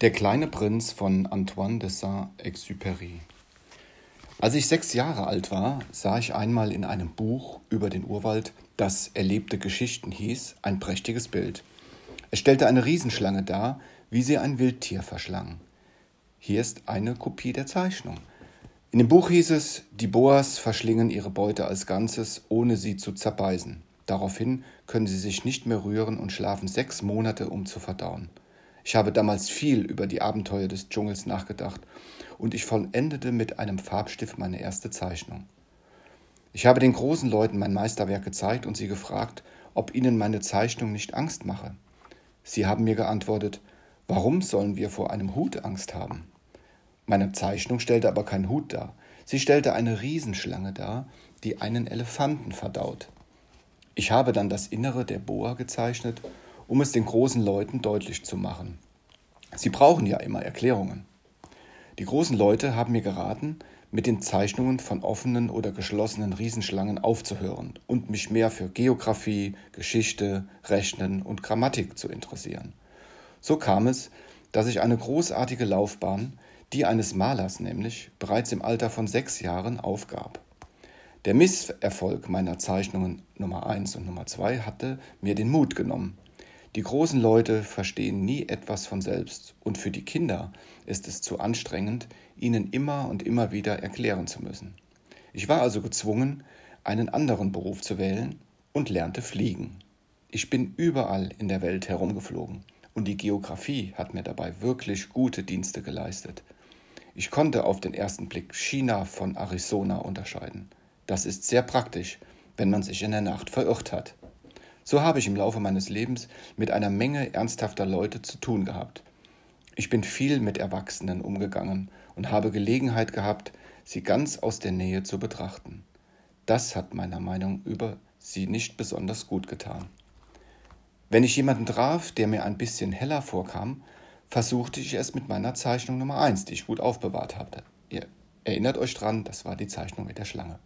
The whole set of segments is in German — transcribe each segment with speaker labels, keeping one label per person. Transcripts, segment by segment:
Speaker 1: Der kleine Prinz von Antoine de Saint-Exupéry. Als ich sechs Jahre alt war, sah ich einmal in einem Buch über den Urwald, das Erlebte Geschichten hieß, ein prächtiges Bild. Es stellte eine Riesenschlange dar, wie sie ein Wildtier verschlang. Hier ist eine Kopie der Zeichnung. In dem Buch hieß es, die Boas verschlingen ihre Beute als Ganzes, ohne sie zu zerbeißen. Daraufhin können sie sich nicht mehr rühren und schlafen sechs Monate, um zu verdauen. Ich habe damals viel über die Abenteuer des Dschungels nachgedacht und ich vollendete mit einem Farbstift meine erste Zeichnung. Ich habe den großen Leuten mein Meisterwerk gezeigt und sie gefragt, ob ihnen meine Zeichnung nicht Angst mache. Sie haben mir geantwortet, warum sollen wir vor einem Hut Angst haben? Meine Zeichnung stellte aber keinen Hut dar. Sie stellte eine Riesenschlange dar, die einen Elefanten verdaut. Ich habe dann das Innere der Boa gezeichnet um es den großen Leuten deutlich zu machen. Sie brauchen ja immer Erklärungen. Die großen Leute haben mir geraten, mit den Zeichnungen von offenen oder geschlossenen Riesenschlangen aufzuhören und mich mehr für Geographie, Geschichte, Rechnen und Grammatik zu interessieren. So kam es, dass ich eine großartige Laufbahn, die eines Malers nämlich, bereits im Alter von sechs Jahren aufgab. Der Misserfolg meiner Zeichnungen Nummer 1 und Nummer 2 hatte mir den Mut genommen, die großen Leute verstehen nie etwas von selbst und für die Kinder ist es zu anstrengend, ihnen immer und immer wieder erklären zu müssen. Ich war also gezwungen, einen anderen Beruf zu wählen und lernte fliegen. Ich bin überall in der Welt herumgeflogen und die Geographie hat mir dabei wirklich gute Dienste geleistet. Ich konnte auf den ersten Blick China von Arizona unterscheiden. Das ist sehr praktisch, wenn man sich in der Nacht verirrt hat. So habe ich im Laufe meines Lebens mit einer Menge ernsthafter Leute zu tun gehabt. Ich bin viel mit Erwachsenen umgegangen und habe Gelegenheit gehabt, sie ganz aus der Nähe zu betrachten. Das hat meiner Meinung über sie nicht besonders gut getan. Wenn ich jemanden traf, der mir ein bisschen heller vorkam, versuchte ich es mit meiner Zeichnung Nummer 1, die ich gut aufbewahrt hatte. Ihr erinnert euch dran, das war die Zeichnung mit der Schlange.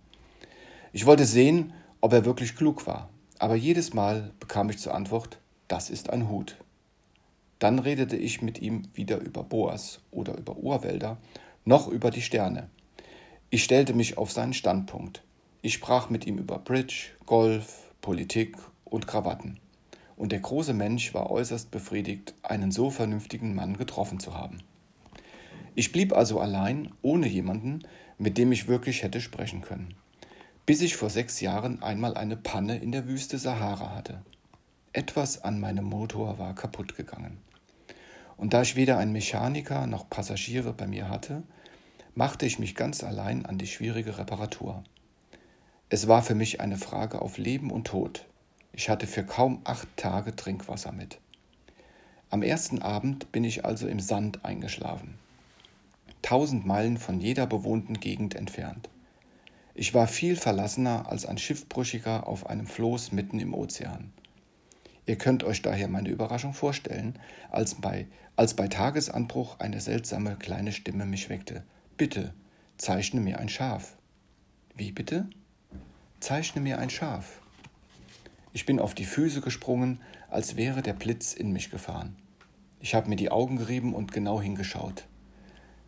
Speaker 1: Ich wollte sehen, ob er wirklich klug war. Aber jedes Mal bekam ich zur Antwort, das ist ein Hut. Dann redete ich mit ihm wieder über Boas oder über Urwälder, noch über die Sterne. Ich stellte mich auf seinen Standpunkt. Ich sprach mit ihm über Bridge, Golf, Politik und Krawatten. Und der große Mensch war äußerst befriedigt, einen so vernünftigen Mann getroffen zu haben. Ich blieb also allein, ohne jemanden, mit dem ich wirklich hätte sprechen können bis ich vor sechs Jahren einmal eine Panne in der Wüste Sahara hatte. Etwas an meinem Motor war kaputt gegangen. Und da ich weder einen Mechaniker noch Passagiere bei mir hatte, machte ich mich ganz allein an die schwierige Reparatur. Es war für mich eine Frage auf Leben und Tod. Ich hatte für kaum acht Tage Trinkwasser mit. Am ersten Abend bin ich also im Sand eingeschlafen, tausend Meilen von jeder bewohnten Gegend entfernt. Ich war viel verlassener als ein Schiffbrüchiger auf einem Floß mitten im Ozean. Ihr könnt euch daher meine Überraschung vorstellen, als bei, als bei Tagesanbruch eine seltsame kleine Stimme mich weckte. Bitte, zeichne mir ein Schaf. Wie bitte? Zeichne mir ein Schaf. Ich bin auf die Füße gesprungen, als wäre der Blitz in mich gefahren. Ich habe mir die Augen gerieben und genau hingeschaut.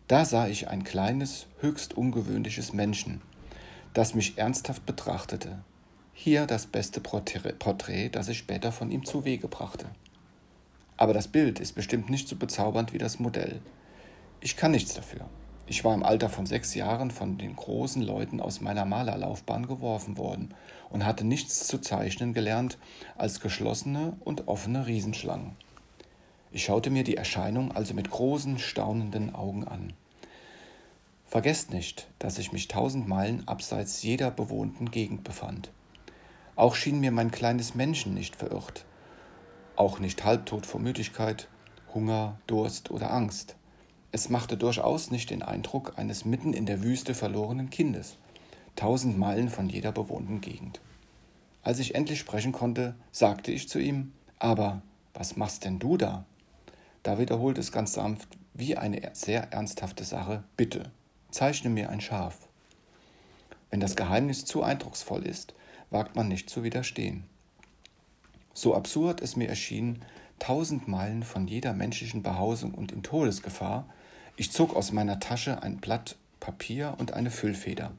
Speaker 1: Da sah ich ein kleines, höchst ungewöhnliches Menschen, das mich ernsthaft betrachtete. Hier das beste Porträt, das ich später von ihm zu Wege brachte. Aber das Bild ist bestimmt nicht so bezaubernd wie das Modell. Ich kann nichts dafür. Ich war im Alter von sechs Jahren von den großen Leuten aus meiner Malerlaufbahn geworfen worden und hatte nichts zu zeichnen gelernt als geschlossene und offene Riesenschlangen. Ich schaute mir die Erscheinung also mit großen, staunenden Augen an. Vergesst nicht, dass ich mich tausend Meilen abseits jeder bewohnten Gegend befand. Auch schien mir mein kleines Menschen nicht verirrt, auch nicht halbtot vor Müdigkeit, Hunger, Durst oder Angst. Es machte durchaus nicht den Eindruck eines mitten in der Wüste verlorenen Kindes, tausend Meilen von jeder bewohnten Gegend. Als ich endlich sprechen konnte, sagte ich zu ihm, aber was machst denn du da? Da wiederholte es ganz sanft, wie eine sehr ernsthafte Sache, bitte zeichne mir ein Schaf. Wenn das Geheimnis zu eindrucksvoll ist, wagt man nicht zu widerstehen. So absurd es mir erschien, tausend Meilen von jeder menschlichen Behausung und in Todesgefahr. Ich zog aus meiner Tasche ein Blatt Papier und eine Füllfeder.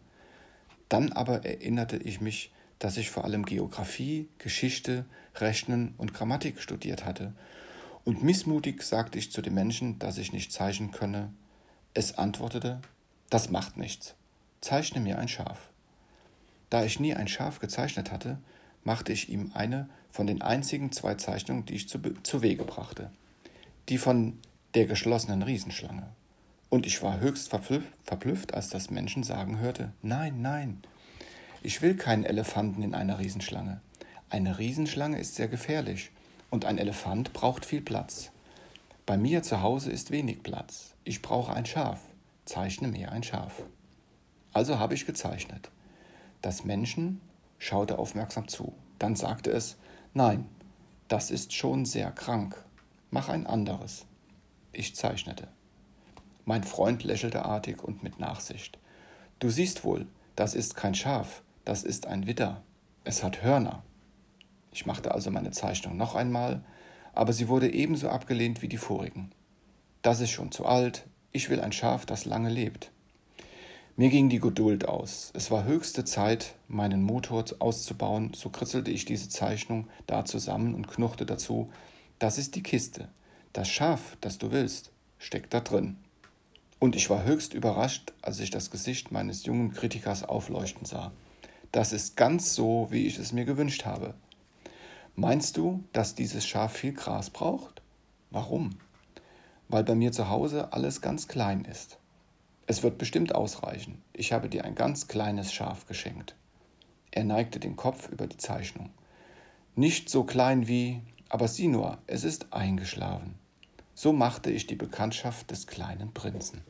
Speaker 1: Dann aber erinnerte ich mich, dass ich vor allem Geographie, Geschichte, Rechnen und Grammatik studiert hatte, und missmutig sagte ich zu dem Menschen, dass ich nicht zeichnen könne. Es antwortete, das macht nichts, zeichne mir ein Schaf. Da ich nie ein Schaf gezeichnet hatte, machte ich ihm eine von den einzigen zwei Zeichnungen, die ich zu, zu Wege brachte. Die von der geschlossenen Riesenschlange. Und ich war höchst verblüfft, als das Menschen sagen hörte, nein, nein, ich will keinen Elefanten in einer Riesenschlange. Eine Riesenschlange ist sehr gefährlich und ein Elefant braucht viel Platz. Bei mir zu Hause ist wenig Platz. Ich brauche ein Schaf. Zeichne mir ein Schaf. Also habe ich gezeichnet. Das Menschen schaute aufmerksam zu. Dann sagte es, nein, das ist schon sehr krank. Mach ein anderes. Ich zeichnete. Mein Freund lächelte artig und mit Nachsicht. Du siehst wohl, das ist kein Schaf, das ist ein Widder. Es hat Hörner. Ich machte also meine Zeichnung noch einmal, aber sie wurde ebenso abgelehnt wie die vorigen. Das ist schon zu alt, ich will ein Schaf, das lange lebt. Mir ging die Geduld aus. Es war höchste Zeit, meinen Motor auszubauen, so kritzelte ich diese Zeichnung da zusammen und knurrte dazu, das ist die Kiste. Das Schaf, das du willst, steckt da drin. Und ich war höchst überrascht, als ich das Gesicht meines jungen Kritikers aufleuchten sah. Das ist ganz so, wie ich es mir gewünscht habe. Meinst du, dass dieses Schaf viel Gras braucht? Warum? Weil bei mir zu Hause alles ganz klein ist. Es wird bestimmt ausreichen. Ich habe dir ein ganz kleines Schaf geschenkt. Er neigte den Kopf über die Zeichnung. Nicht so klein wie, aber sieh nur, es ist eingeschlafen. So machte ich die Bekanntschaft des kleinen Prinzen.